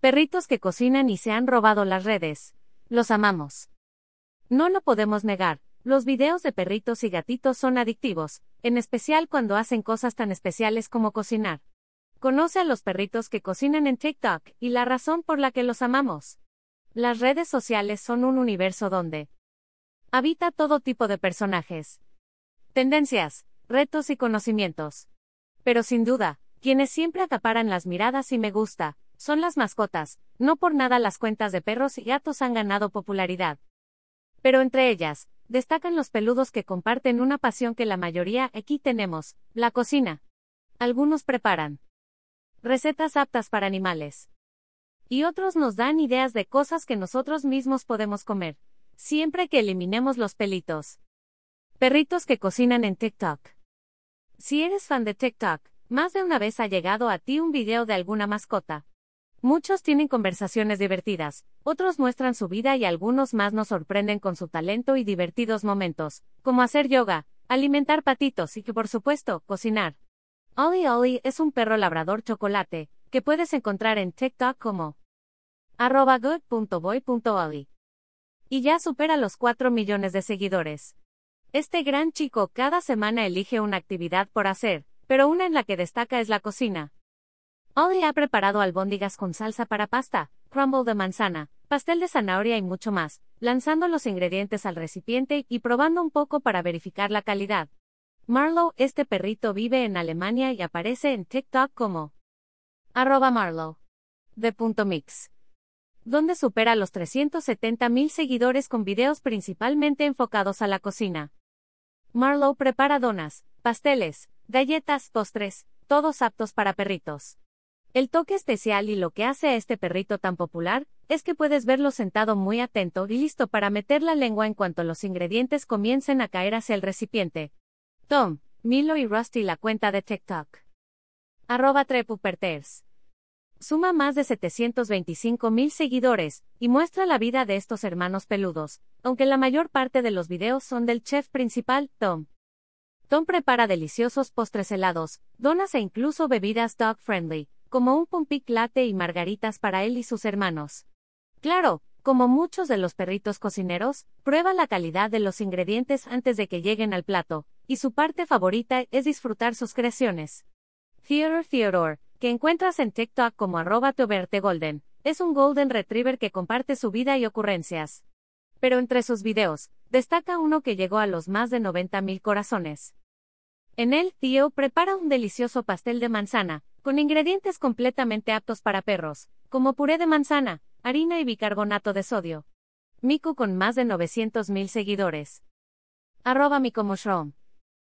Perritos que cocinan y se han robado las redes. Los amamos. No lo podemos negar, los videos de perritos y gatitos son adictivos, en especial cuando hacen cosas tan especiales como cocinar. Conoce a los perritos que cocinan en TikTok y la razón por la que los amamos. Las redes sociales son un universo donde habita todo tipo de personajes, tendencias, retos y conocimientos. Pero sin duda, quienes siempre acaparan las miradas y me gusta, son las mascotas, no por nada las cuentas de perros y gatos han ganado popularidad. Pero entre ellas, destacan los peludos que comparten una pasión que la mayoría aquí tenemos, la cocina. Algunos preparan recetas aptas para animales. Y otros nos dan ideas de cosas que nosotros mismos podemos comer, siempre que eliminemos los pelitos. Perritos que cocinan en TikTok. Si eres fan de TikTok, más de una vez ha llegado a ti un video de alguna mascota. Muchos tienen conversaciones divertidas, otros muestran su vida y algunos más nos sorprenden con su talento y divertidos momentos, como hacer yoga, alimentar patitos y que por supuesto, cocinar. Ollie Ollie es un perro labrador chocolate, que puedes encontrar en TikTok como arroba. Y ya supera los 4 millones de seguidores. Este gran chico cada semana elige una actividad por hacer, pero una en la que destaca es la cocina. Ollie ha preparado albóndigas con salsa para pasta, crumble de manzana, pastel de zanahoria y mucho más, lanzando los ingredientes al recipiente y probando un poco para verificar la calidad. Marlow, este perrito vive en Alemania y aparece en TikTok como arroba Marlow. De mix. Donde supera los 370 mil seguidores con videos principalmente enfocados a la cocina. Marlow prepara donas, pasteles, galletas, postres, todos aptos para perritos. El toque especial y lo que hace a este perrito tan popular, es que puedes verlo sentado muy atento y listo para meter la lengua en cuanto los ingredientes comiencen a caer hacia el recipiente. Tom, Milo y Rusty la cuenta de TikTok. Arroba Trepuperters. Suma más de 725 mil seguidores, y muestra la vida de estos hermanos peludos, aunque la mayor parte de los videos son del chef principal, Tom. Tom prepara deliciosos postres helados, donas e incluso bebidas dog friendly, como un pompic latte y margaritas para él y sus hermanos. Claro, como muchos de los perritos cocineros, prueba la calidad de los ingredientes antes de que lleguen al plato, y su parte favorita es disfrutar sus creaciones. Theodore Theodore, que encuentras en TikTok como arroba Golden, es un Golden Retriever que comparte su vida y ocurrencias. Pero entre sus videos, destaca uno que llegó a los más de 90.000 corazones. En él, Theo prepara un delicioso pastel de manzana, con ingredientes completamente aptos para perros, como puré de manzana, harina y bicarbonato de sodio. Miku con más de 900.000 seguidores. Arroba Mushroom.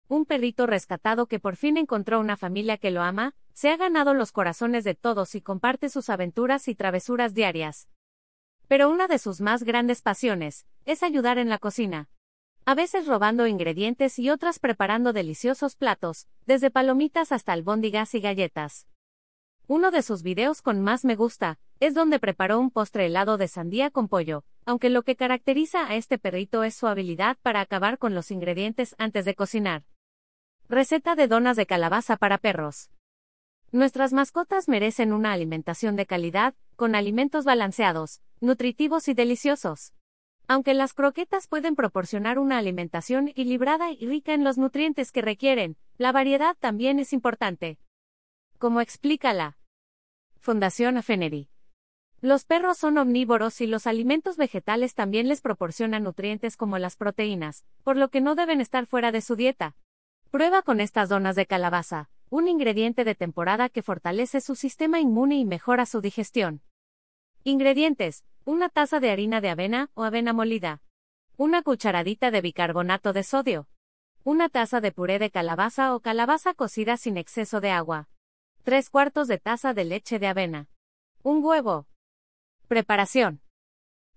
Un perrito rescatado que por fin encontró una familia que lo ama, se ha ganado los corazones de todos y comparte sus aventuras y travesuras diarias. Pero una de sus más grandes pasiones, es ayudar en la cocina a veces robando ingredientes y otras preparando deliciosos platos, desde palomitas hasta albóndigas y galletas. Uno de sus videos con más me gusta, es donde preparó un postre helado de sandía con pollo, aunque lo que caracteriza a este perrito es su habilidad para acabar con los ingredientes antes de cocinar. Receta de donas de calabaza para perros. Nuestras mascotas merecen una alimentación de calidad, con alimentos balanceados, nutritivos y deliciosos. Aunque las croquetas pueden proporcionar una alimentación equilibrada y rica en los nutrientes que requieren, la variedad también es importante. Como explica la Fundación Afenery. Los perros son omnívoros y los alimentos vegetales también les proporcionan nutrientes como las proteínas, por lo que no deben estar fuera de su dieta. Prueba con estas donas de calabaza, un ingrediente de temporada que fortalece su sistema inmune y mejora su digestión. Ingredientes: una taza de harina de avena o avena molida, una cucharadita de bicarbonato de sodio, una taza de puré de calabaza o calabaza cocida sin exceso de agua, tres cuartos de taza de leche de avena, un huevo. Preparación.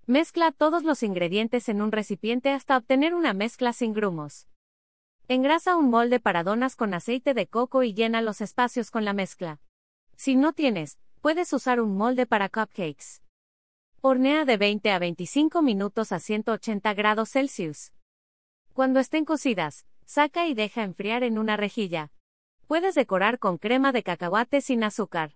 Mezcla todos los ingredientes en un recipiente hasta obtener una mezcla sin grumos. Engrasa un molde para donas con aceite de coco y llena los espacios con la mezcla. Si no tienes, Puedes usar un molde para cupcakes. Hornea de 20 a 25 minutos a 180 grados Celsius. Cuando estén cocidas, saca y deja enfriar en una rejilla. Puedes decorar con crema de cacahuate sin azúcar.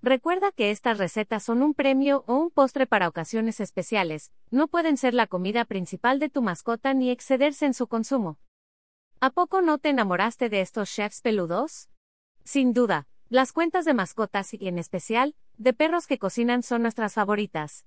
Recuerda que estas recetas son un premio o un postre para ocasiones especiales, no pueden ser la comida principal de tu mascota ni excederse en su consumo. ¿A poco no te enamoraste de estos chefs peludos? Sin duda, las cuentas de mascotas y, en especial, de perros que cocinan son nuestras favoritas.